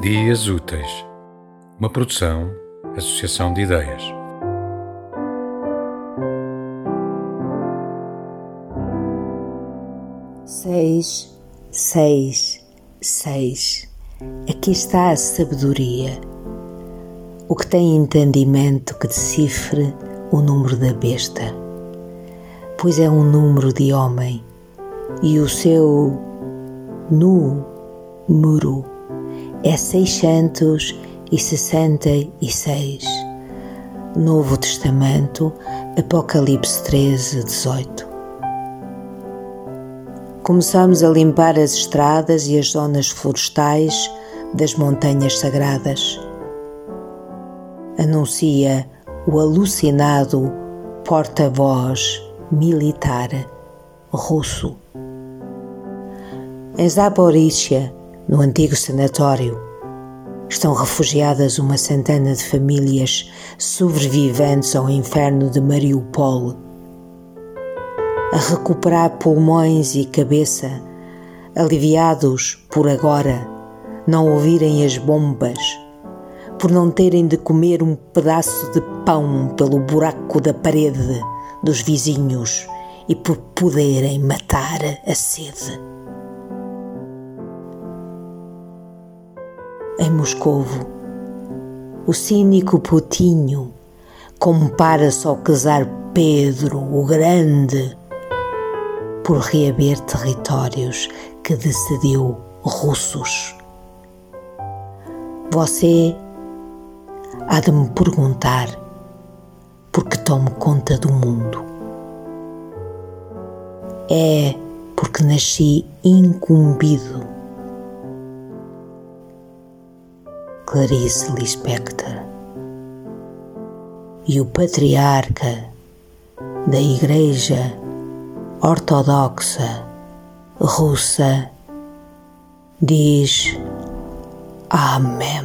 Dias Úteis, uma produção, associação de ideias. Seis, seis, seis. Aqui está a sabedoria. O que tem entendimento que decifre o número da besta, pois é um número de homem e o seu número é 666. Novo Testamento, Apocalipse 13, 18. Começamos a limpar as estradas e as zonas florestais das montanhas sagradas. Anuncia o alucinado porta-voz militar russo. Em Zaporizhia, no antigo sanatório, estão refugiadas uma centena de famílias sobreviventes ao inferno de Mariupol. A recuperar pulmões e cabeça, aliviados por agora não ouvirem as bombas, por não terem de comer um pedaço de pão pelo buraco da parede dos vizinhos e por poderem matar a sede. Em Moscovo. O cínico Putinho compara-se ao casar Pedro o Grande por reaver territórios que decidiu russos. Você há de me perguntar por que tomo conta do mundo. É porque nasci incumbido Clarice Lispector. E o patriarca da Igreja Ortodoxa Russa diz Amém.